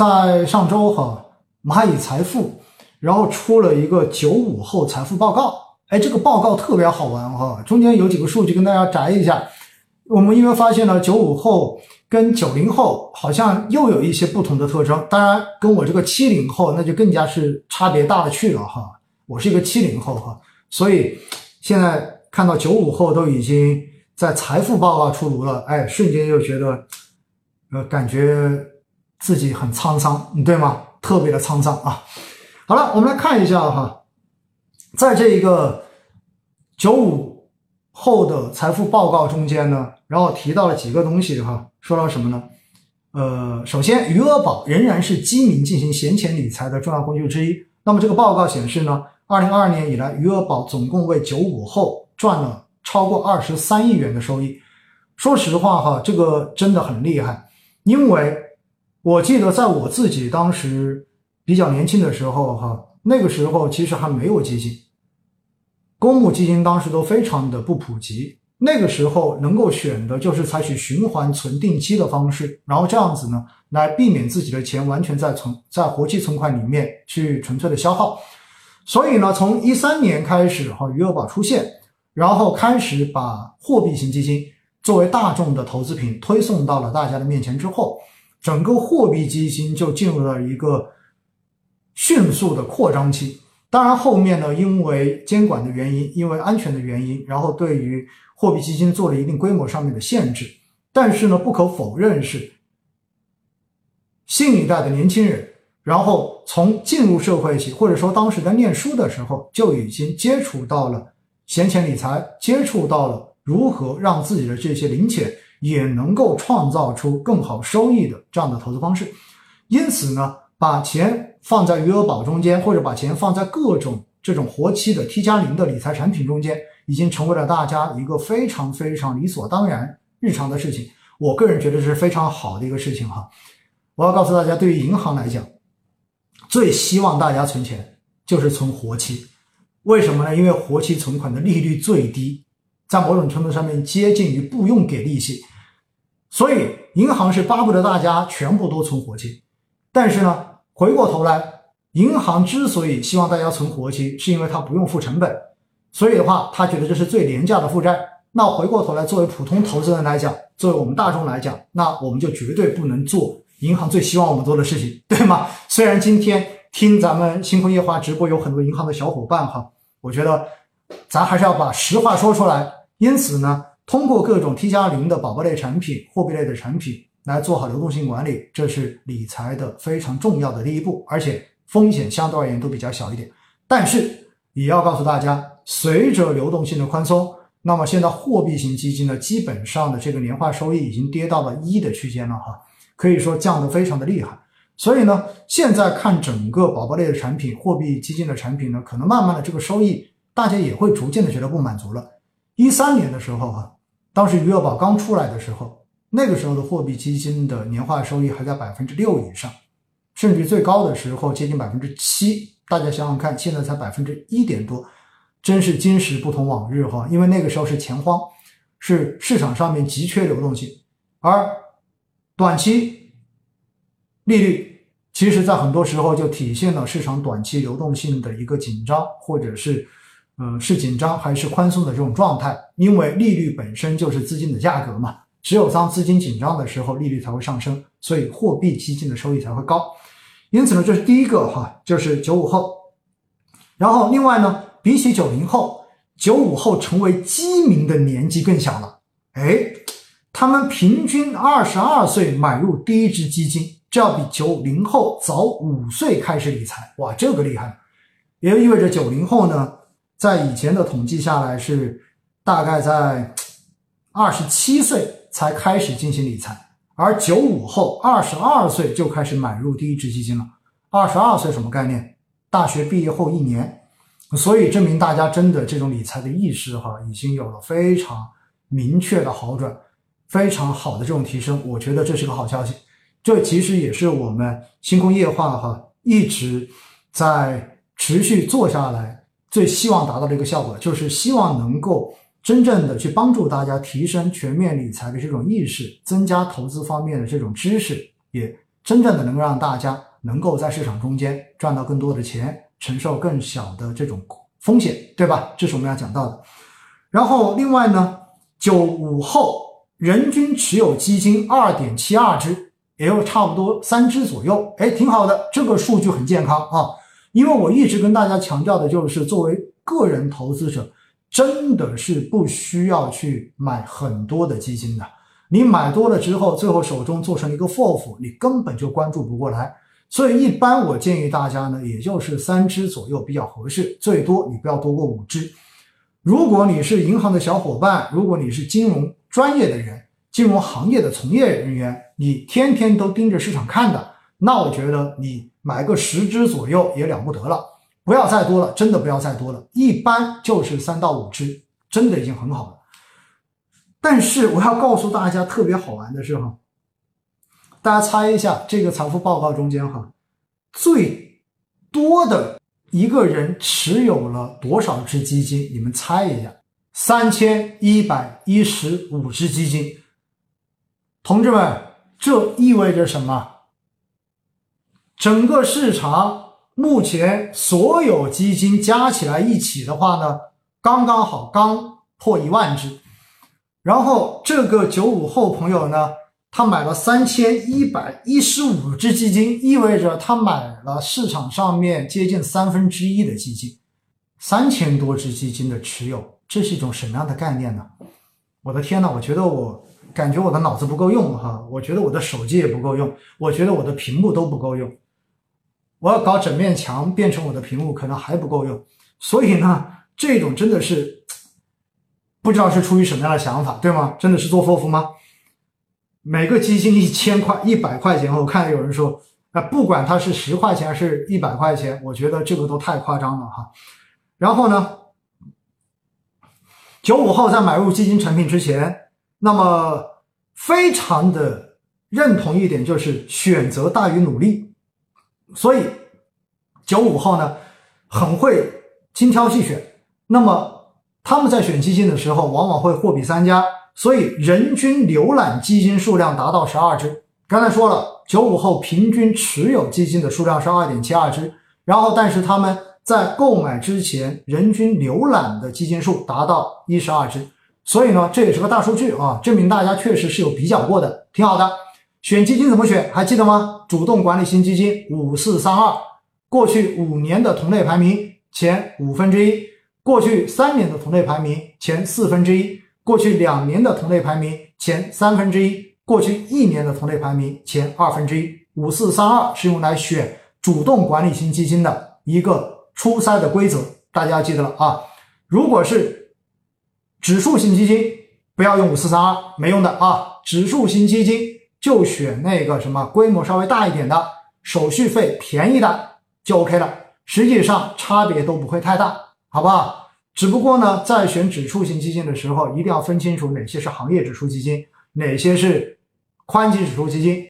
在上周哈，蚂蚁财富然后出了一个九五后财富报告，哎，这个报告特别好玩哈，中间有几个数据跟大家摘一下。我们因为发现了九五后跟九零后好像又有一些不同的特征，当然跟我这个七零后那就更加是差别大了去了哈。我是一个七零后哈，所以现在看到九五后都已经在财富报告出炉了，哎，瞬间又觉得，呃，感觉自己很沧桑，对吗？特别的沧桑啊。好了，我们来看一下哈，在这一个九五后的财富报告中间呢。然后提到了几个东西哈，说到什么呢？呃，首先余额宝仍然是基民进行闲钱理财的重要工具之一。那么这个报告显示呢，二零二二年以来，余额宝总共为九五后赚了超过二十三亿元的收益。说实话哈，这个真的很厉害，因为我记得在我自己当时比较年轻的时候哈，那个时候其实还没有基金，公募基金当时都非常的不普及。那个时候能够选的就是采取循环存定期的方式，然后这样子呢，来避免自己的钱完全在存在活期存款里面去纯粹的消耗。所以呢，从一三年开始哈，余额宝出现，然后开始把货币型基金作为大众的投资品推送到了大家的面前之后，整个货币基金就进入了一个迅速的扩张期。当然后面呢，因为监管的原因，因为安全的原因，然后对于货币基金做了一定规模上面的限制，但是呢，不可否认是新一代的年轻人，然后从进入社会起，或者说当时在念书的时候，就已经接触到了闲钱理财，接触到了如何让自己的这些零钱也能够创造出更好收益的这样的投资方式，因此呢，把钱放在余额宝中间，或者把钱放在各种这种活期的 T 加零的理财产品中间。已经成为了大家一个非常非常理所当然、日常的事情。我个人觉得是非常好的一个事情哈。我要告诉大家，对于银行来讲，最希望大家存钱就是存活期。为什么呢？因为活期存款的利率最低，在某种程度上面接近于不用给利息。所以银行是巴不得大家全部都存活期。但是呢，回过头来，银行之所以希望大家存活期，是因为它不用付成本。所以的话，他觉得这是最廉价的负债。那回过头来，作为普通投资人来讲，作为我们大众来讲，那我们就绝对不能做银行最希望我们做的事情，对吗？虽然今天听咱们星空夜话直播有很多银行的小伙伴哈，我觉得咱还是要把实话说出来。因此呢，通过各种 T 加零的宝宝类产品、货币类的产品来做好流动性管理，这是理财的非常重要的第一步，而且风险相对而言都比较小一点。但是也要告诉大家。随着流动性的宽松，那么现在货币型基金呢，基本上的这个年化收益已经跌到了一的区间了哈，可以说降得非常的厉害。所以呢，现在看整个宝宝类的产品、货币基金的产品呢，可能慢慢的这个收益，大家也会逐渐的觉得不满足了。一三年的时候哈，当时余额宝刚出来的时候，那个时候的货币基金的年化收益还在百分之六以上，甚至最高的时候接近百分之七。大家想想看，现在才百分之一点多。真是今时不同往日哈，因为那个时候是钱荒，是市场上面急缺流动性，而短期利率其实在很多时候就体现了市场短期流动性的一个紧张，或者是呃是紧张还是宽松的这种状态，因为利率本身就是资金的价格嘛，只有当资金紧张的时候，利率才会上升，所以货币基金的收益才会高。因此呢，这是第一个哈，就是九五后，然后另外呢。比起九零后，九五后成为基民的年纪更小了。哎，他们平均二十二岁买入第一支基金，这要比九零后早五岁开始理财。哇，这个厉害！也就意味着九零后呢，在以前的统计下来是大概在二十七岁才开始进行理财，而九五后二十二岁就开始买入第一支基金了。二十二岁什么概念？大学毕业后一年。所以证明大家真的这种理财的意识哈，已经有了非常明确的好转，非常好的这种提升。我觉得这是个好消息。这其实也是我们星空夜话哈一直在持续做下来最希望达到的一个效果，就是希望能够真正的去帮助大家提升全面理财的这种意识，增加投资方面的这种知识，也真正的能够让大家能够在市场中间赚到更多的钱，承受更小的这种风险，对吧？这是我们要讲到的。然后另外呢，九五后人均持有基金二点七二只，也有差不多三只左右，哎，挺好的，这个数据很健康啊。因为我一直跟大家强调的就是，作为个人投资者，真的是不需要去买很多的基金的。你买多了之后，最后手中做成一个 FOF，你根本就关注不过来。所以一般我建议大家呢，也就是三只左右比较合适，最多你不要多过五只。如果你是银行的小伙伴，如果你是金融专业的人，金融行业的从业人员，你天天都盯着市场看的，那我觉得你买个十只左右也了不得了，不要再多了，真的不要再多了，一般就是三到五只，真的已经很好了。但是我要告诉大家，特别好玩的是哈，大家猜一下这个财富报告中间哈，最多的一个人持有了多少只基金？你们猜一下，三千一百一十五只基金。同志们，这意味着什么？整个市场目前所有基金加起来一起的话呢，刚刚好刚破一万只。然后这个九五后朋友呢，他买了三千一百一十五只基金，意味着他买了市场上面接近三分之一的基金，三千多只基金的持有，这是一种什么样的概念呢？我的天呐，我觉得我感觉我的脑子不够用哈，我觉得我的手机也不够用，我觉得我的屏幕都不够用，我要搞整面墙变成我的屏幕可能还不够用，所以呢，这种真的是。不知道是出于什么样的想法，对吗？真的是做 FOF 吗？每个基金一千块、一百块钱，我看有人说，啊，不管它是十块钱还是一百块钱，我觉得这个都太夸张了哈。然后呢，九五后在买入基金产品之前，那么非常的认同一点就是选择大于努力，所以九五后呢很会精挑细选，那么。他们在选基金的时候，往往会货比三家，所以人均浏览基金数量达到十二只。刚才说了，九五后平均持有基金的数量是二点七二只，然后但是他们在购买之前，人均浏览的基金数达到一十二只，所以呢，这也是个大数据啊，证明大家确实是有比较过的，挺好的。选基金怎么选？还记得吗？主动管理型基金五四三二，过去五年的同类排名前五分之一。过去三年的同类排名前四分之一，过去两年的同类排名前三分之一，过去一年的同类排名前二分之一。五四三二是用来选主动管理型基金的一个初筛的规则，大家要记得了啊？如果是指数型基金，不要用五四三二，没用的啊！指数型基金就选那个什么规模稍微大一点的，手续费便宜的就 OK 了。实际上差别都不会太大。好不好？只不过呢，在选指数型基金的时候，一定要分清楚哪些是行业指数基金，哪些是宽基指数基金。